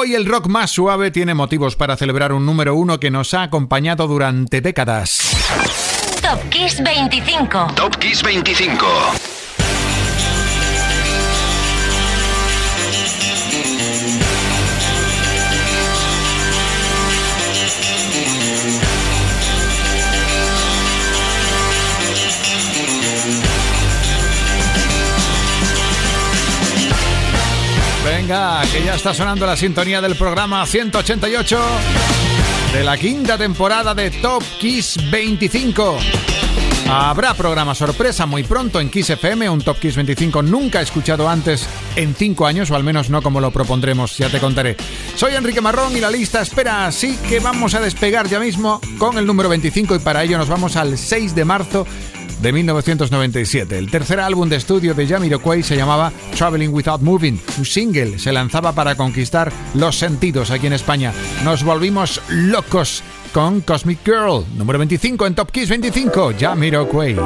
Hoy el rock más suave tiene motivos para celebrar un número uno que nos ha acompañado durante décadas. Top Kiss 25. Top Kiss 25. Que ya está sonando la sintonía del programa 188 de la quinta temporada de Top Kiss 25. Habrá programa sorpresa muy pronto en Kiss FM, un Top Kiss 25 nunca escuchado antes en 5 años, o al menos no como lo propondremos, ya te contaré. Soy Enrique Marrón y la lista espera, así que vamos a despegar ya mismo con el número 25 y para ello nos vamos al 6 de marzo de 1997. El tercer álbum de estudio de Jamiroquai se llamaba Traveling Without Moving. Su single se lanzaba para conquistar los sentidos aquí en España. Nos volvimos locos con Cosmic Girl, número 25 en Top Kiss 25, Jamiroquai.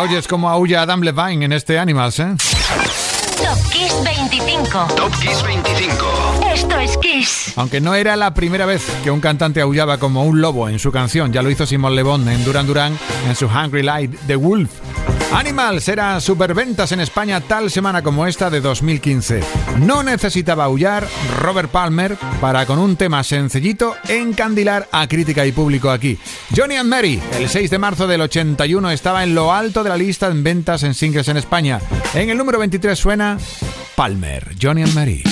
Oyes como aúlla Adam Levine en este Animals, ¿eh? Top Kiss 25. Top Kiss 25. Esto es Kiss. Aunque no era la primera vez que un cantante aullaba como un lobo en su canción, ya lo hizo Simon Le Bon en Duran Duran en su Hungry Light, The Wolf. Animals era superventas en España tal semana como esta de 2015. No necesitaba aullar Robert Palmer para con un tema sencillito encandilar a crítica y público aquí. Johnny and Mary, el 6 de marzo del 81 estaba en lo alto de la lista en ventas en singles en España. En el número 23 suena Palmer, Johnny and Mary.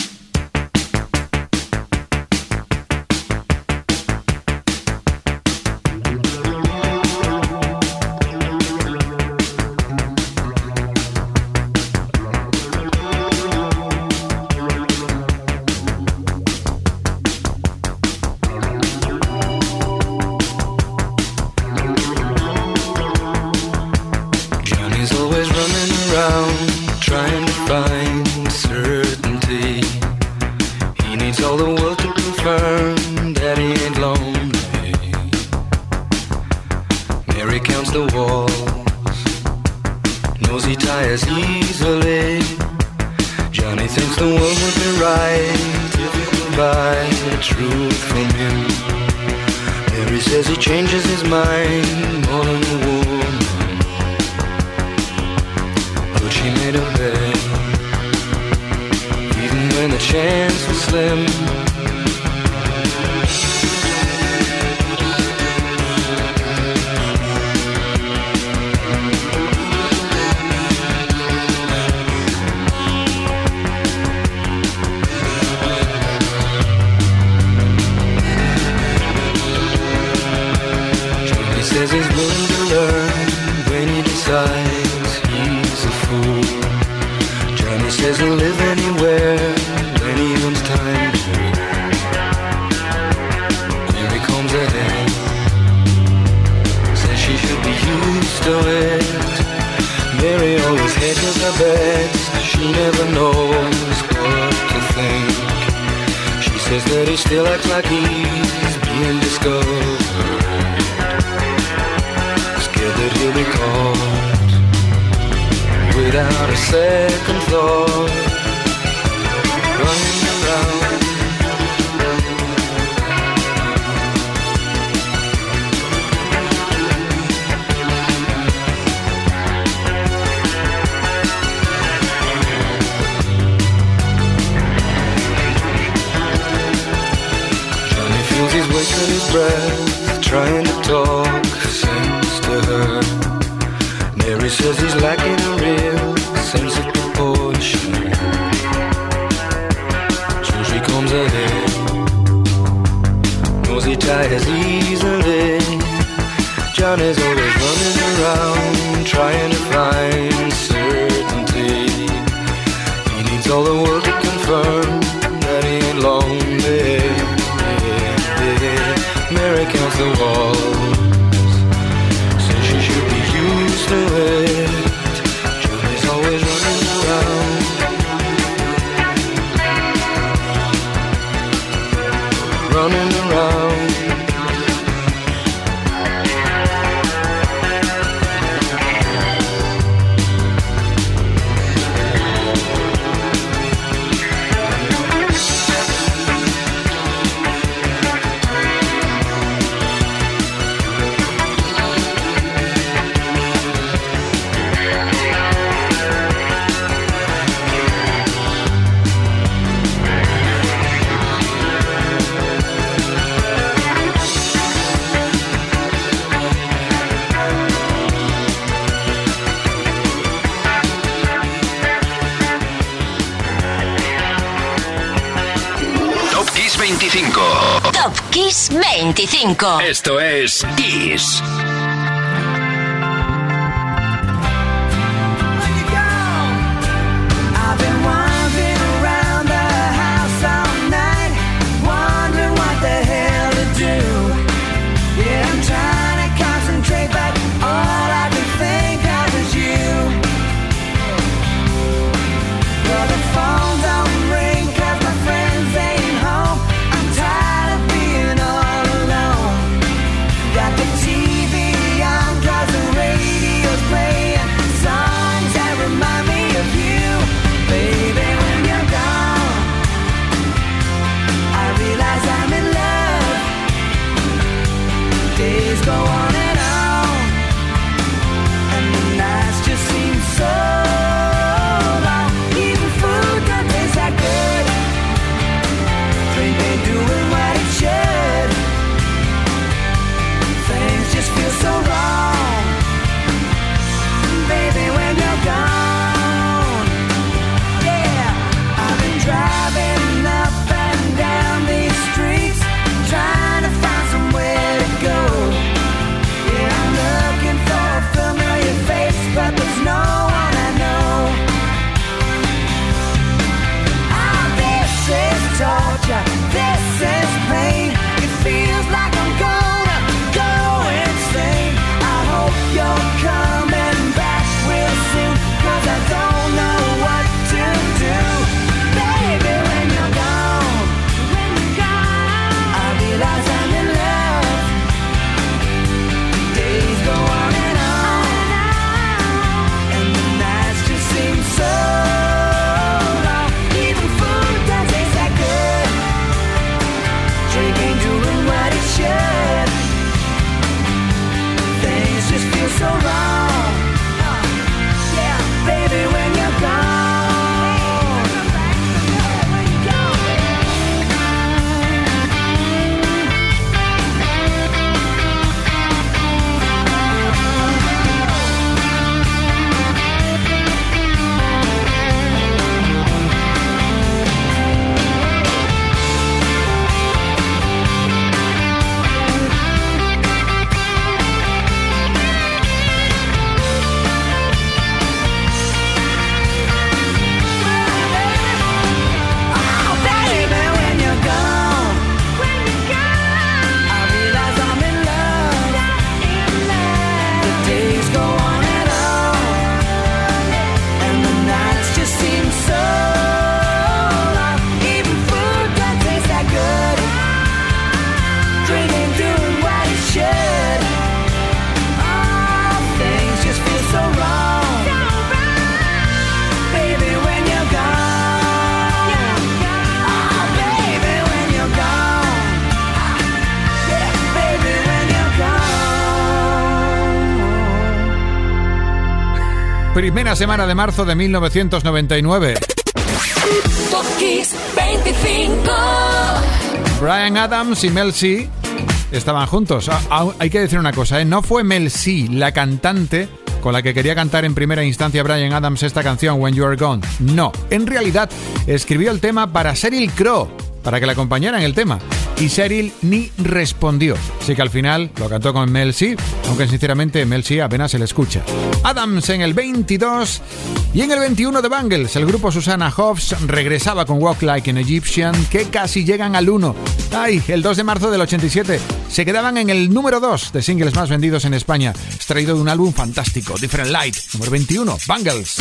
chance was slim. town is always running around trying to find certainty. He needs all the world to confirm that he ain't lonely. Mary counts the walls. Esto es Kiss. Semana de marzo de 1999. Top Kiss 25. Brian Adams y Mel C estaban juntos. Ah, ah, hay que decir una cosa, ¿eh? no fue Mel C la cantante con la que quería cantar en primera instancia Brian Adams esta canción When You Are Gone. No, en realidad escribió el tema para Sheryl Crow, para que la acompañara en el tema y Cheryl ni respondió. Así que al final lo cantó con Mel C, aunque sinceramente Mel C apenas se le escucha. Adams en el 22 y en el 21 de Bangles, el grupo Susana Hobbs regresaba con Walk Like an Egyptian, que casi llegan al 1. Ay, el 2 de marzo del 87 se quedaban en el número 2 de singles más vendidos en España, extraído de un álbum fantástico, Different Light, número 21, Bangles.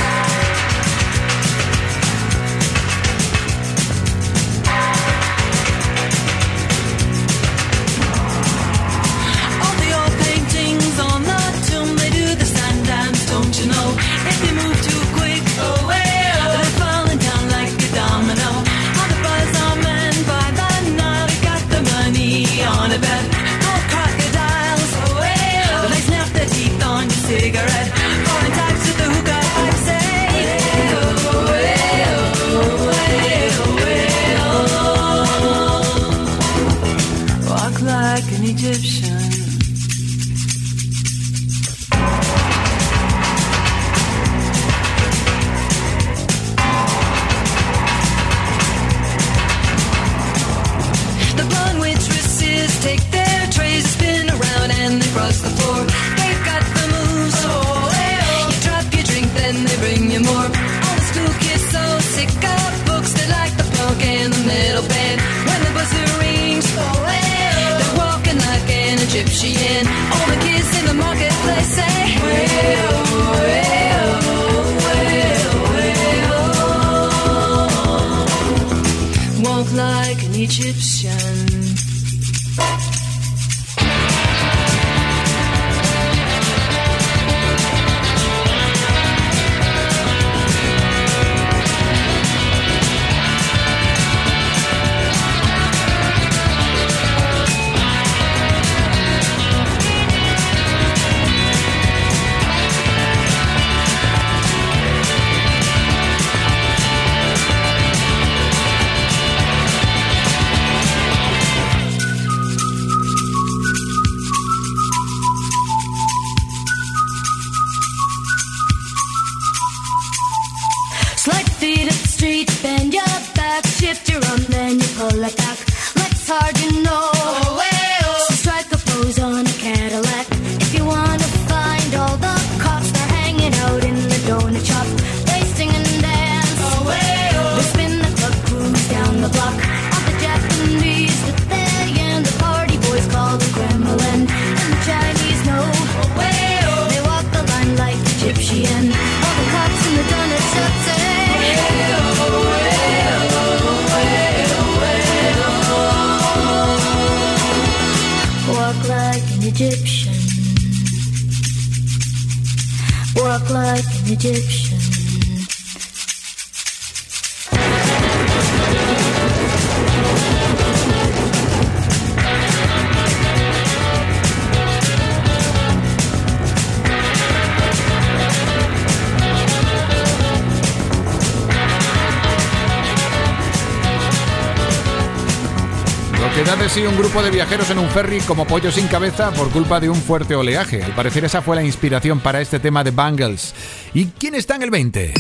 Y un grupo de viajeros en un ferry como pollo sin cabeza por culpa de un fuerte oleaje. Al parecer esa fue la inspiración para este tema de Bangles. ¿Y quién está en el 20?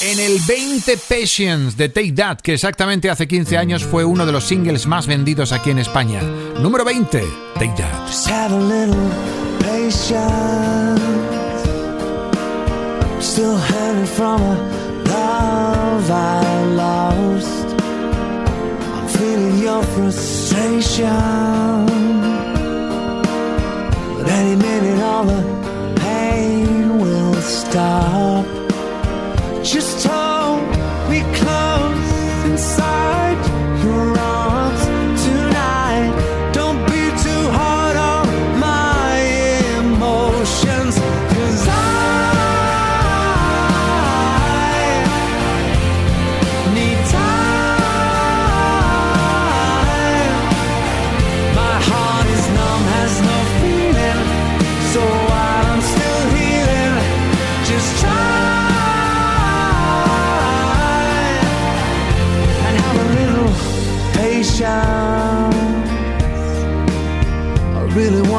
En el 20 Patience de Take That, que exactamente hace 15 años fue uno de los singles más vendidos aquí en España. Número 20, Take That. Love I lost. I'm feeling your frustration. But any minute, all the pain will stop. Just hold me close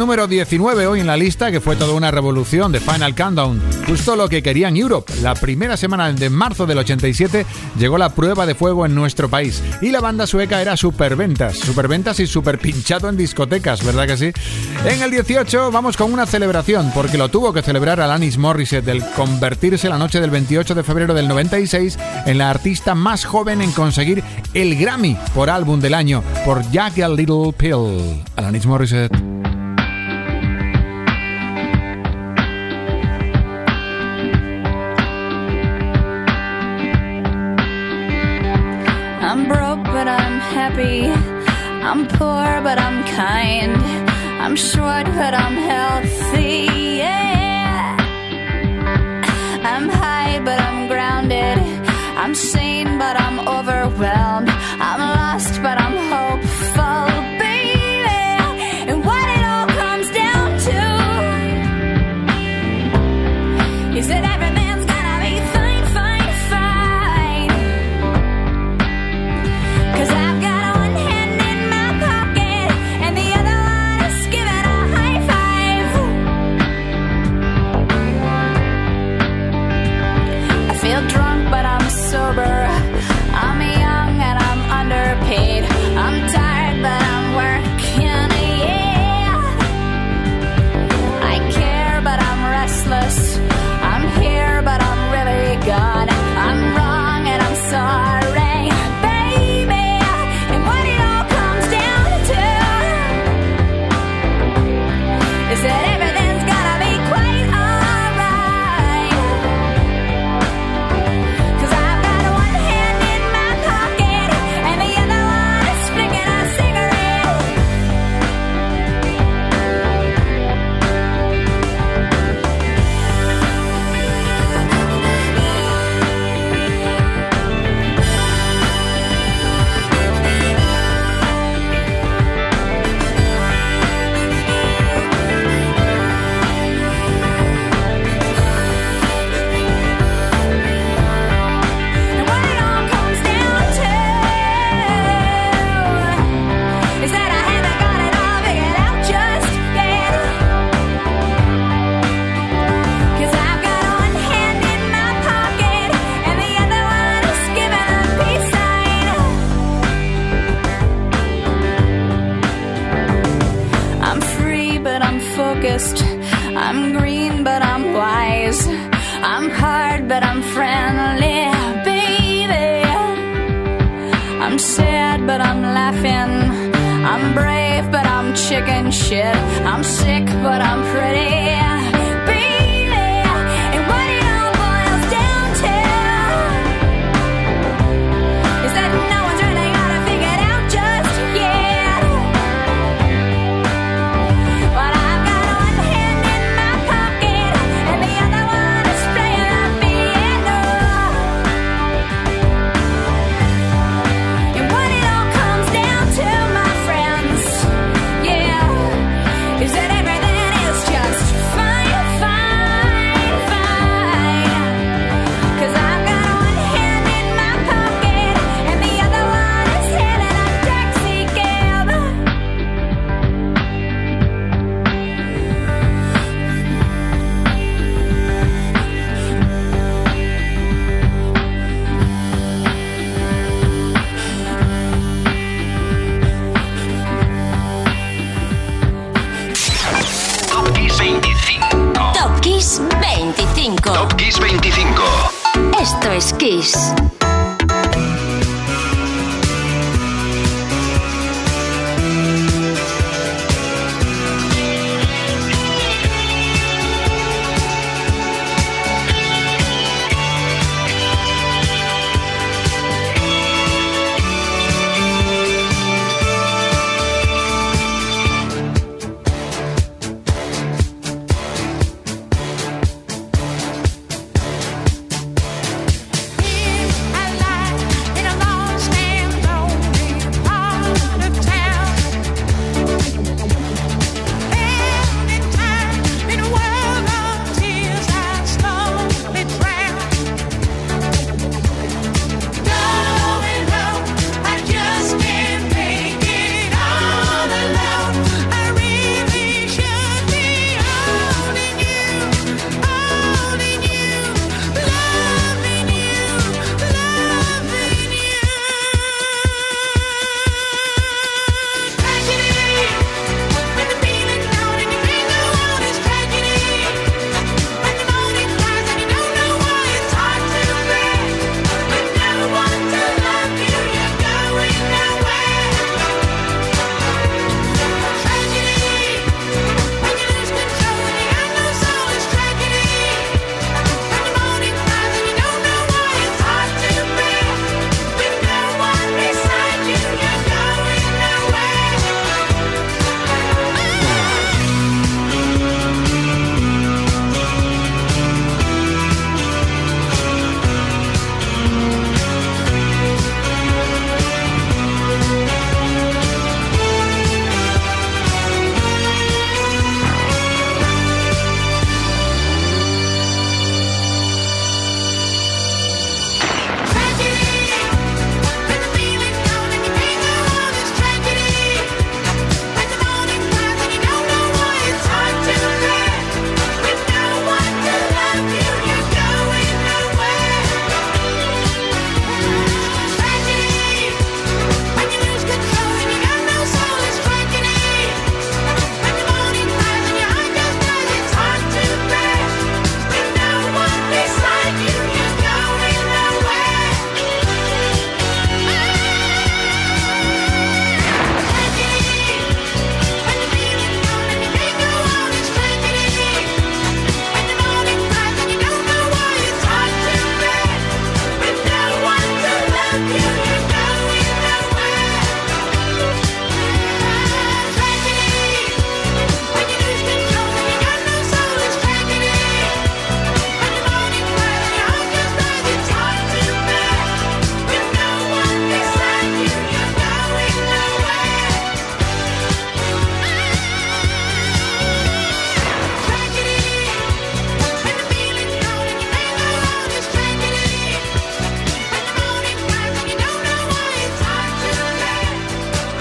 Número 19 hoy en la lista, que fue toda una revolución de Final Countdown, justo lo que querían Europe. La primera semana de marzo del 87 llegó la prueba de fuego en nuestro país y la banda sueca era superventas, superventas y super pinchado en discotecas, ¿verdad que sí? En el 18 vamos con una celebración, porque lo tuvo que celebrar Alanis Morissette del convertirse la noche del 28 de febrero del 96 en la artista más joven en conseguir el Grammy por álbum del año por Jack a Little Pill. Alanis Morissette. I'm poor, but I'm kind. I'm short, but I'm healthy.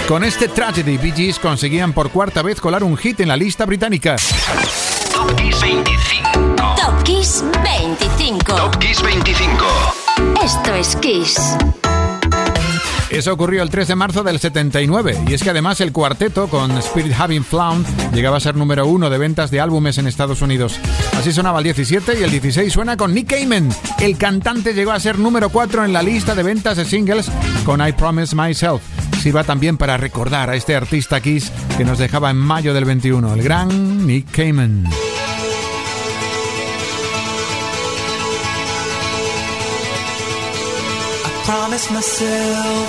Con este Tragedy, Bee Gees conseguían por cuarta vez colar un hit en la lista británica. Top Kiss 25. Top Kiss 25. Top Kiss 25. Esto es Kiss. Eso ocurrió el 3 de marzo del 79, y es que además el cuarteto con Spirit Having Flown llegaba a ser número uno de ventas de álbumes en Estados Unidos. Así sonaba el 17 y el 16 suena con Nick Cayman. El cantante llegó a ser número 4 en la lista de ventas de singles con I Promise Myself. Sirva también para recordar a este artista Kiss que nos dejaba en mayo del 21, el gran Nick Cayman. promised myself.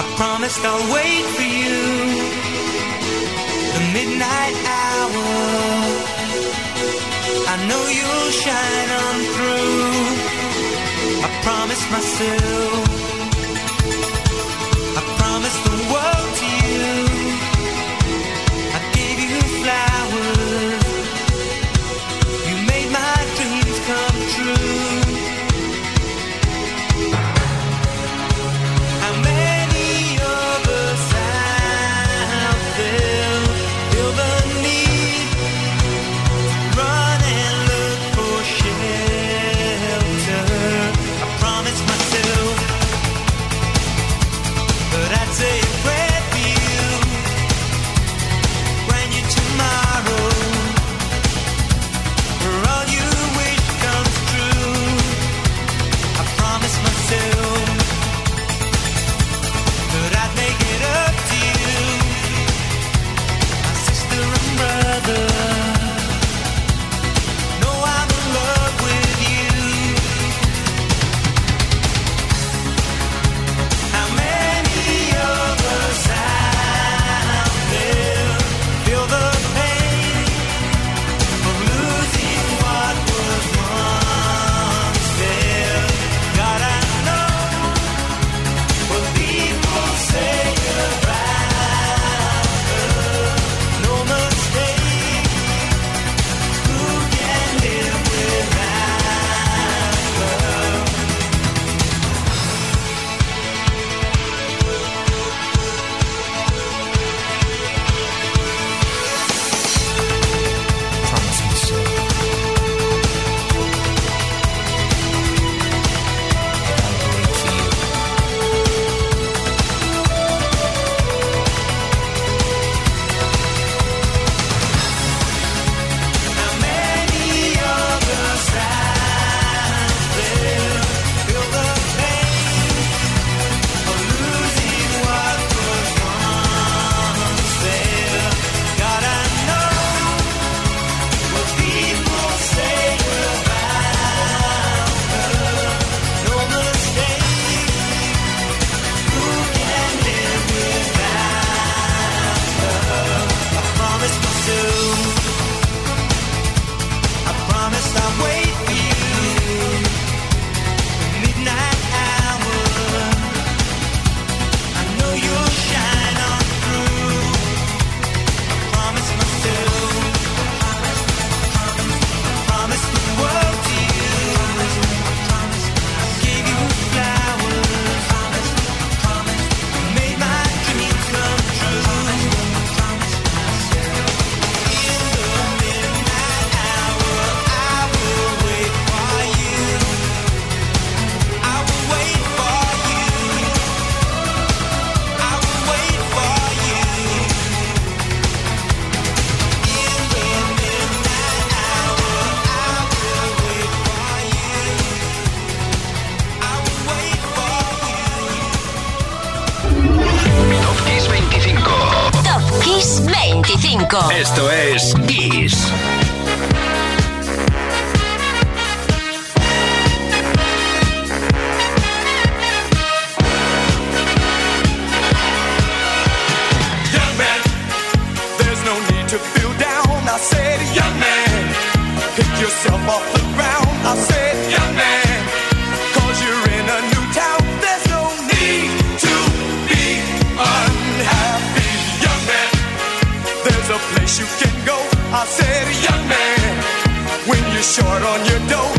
I promised I'll wait for you. The midnight hour. I know you'll shine on through. I promised myself. I promised the world you run a new town that's so neat to be unhappy young man there's a place you can go. I said, young man, when you're short on your dough,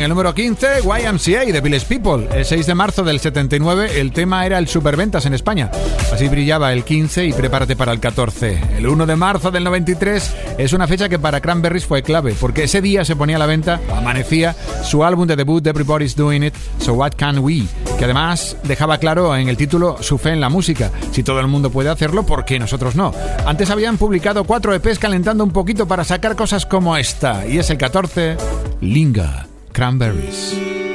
en el número 15, YMCA de Village People. El 6 de marzo del 79, el tema era el superventas en España. Así brillaba el 15 y prepárate para el 14. El 1 de marzo del 93 es una fecha que para Cranberries fue clave, porque ese día se ponía a la venta, amanecía, su álbum de debut, Everybody's Doing It, So What Can We? Que además dejaba claro en el título su fe en la música. Si todo el mundo puede hacerlo, ¿por qué nosotros no? Antes habían publicado cuatro EPs calentando un poquito para sacar cosas como esta, y es el 14, Linga. Cranberries.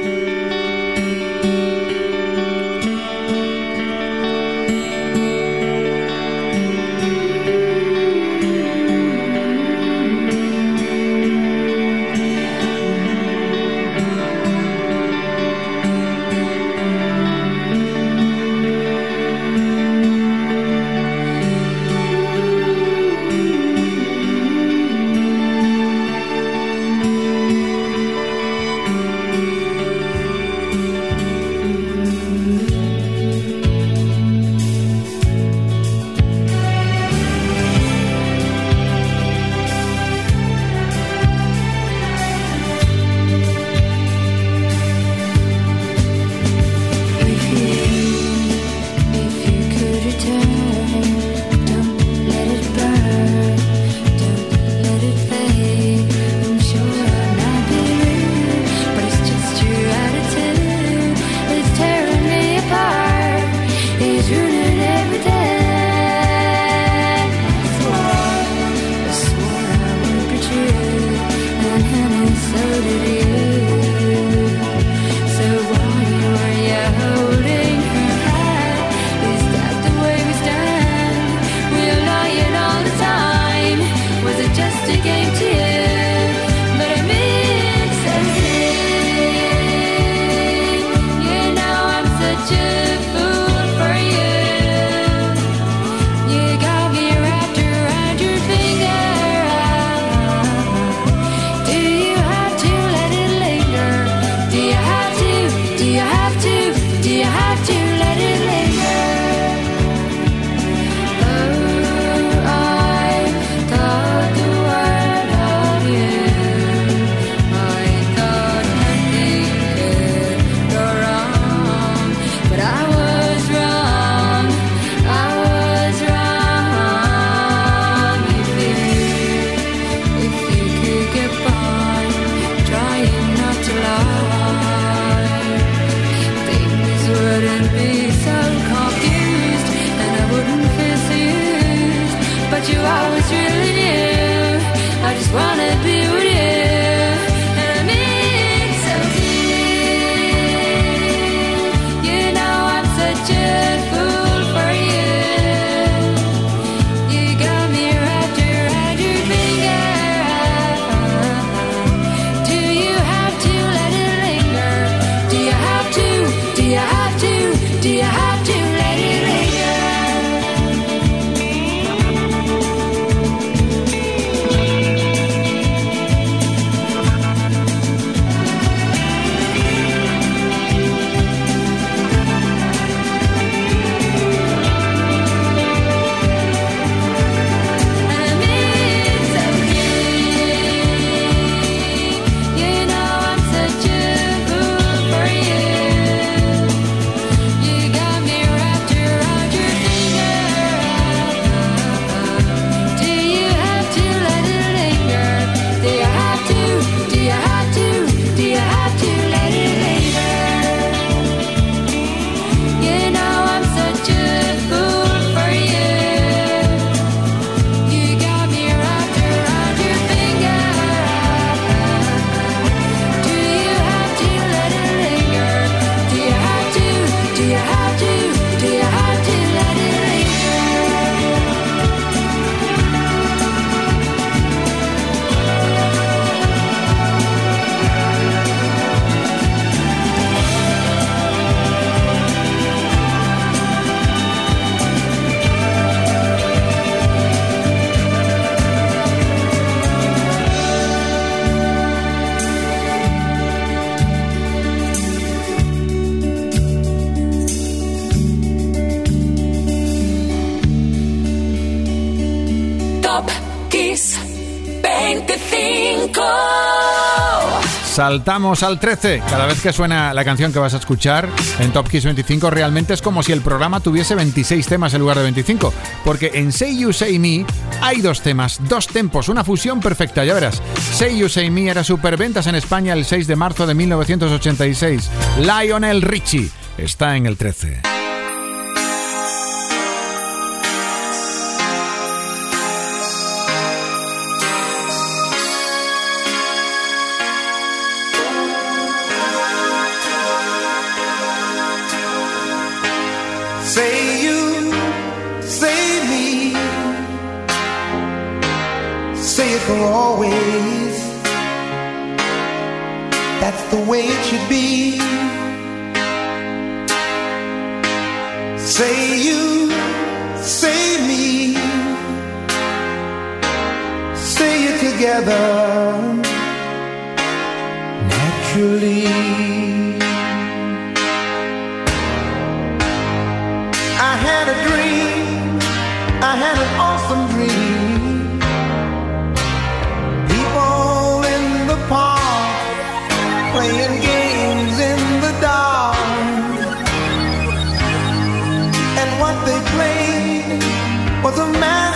Saltamos al 13. Cada vez que suena la canción que vas a escuchar en Top Kiss 25, realmente es como si el programa tuviese 26 temas en lugar de 25. Porque en Say You Say Me hay dos temas, dos tempos, una fusión perfecta, ya verás. Say You Say Me era superventas en España el 6 de marzo de 1986. Lionel Richie está en el 13. Together naturally. I had a dream, I had an awesome dream. People in the park playing games in the dark. And what they played was a masquerade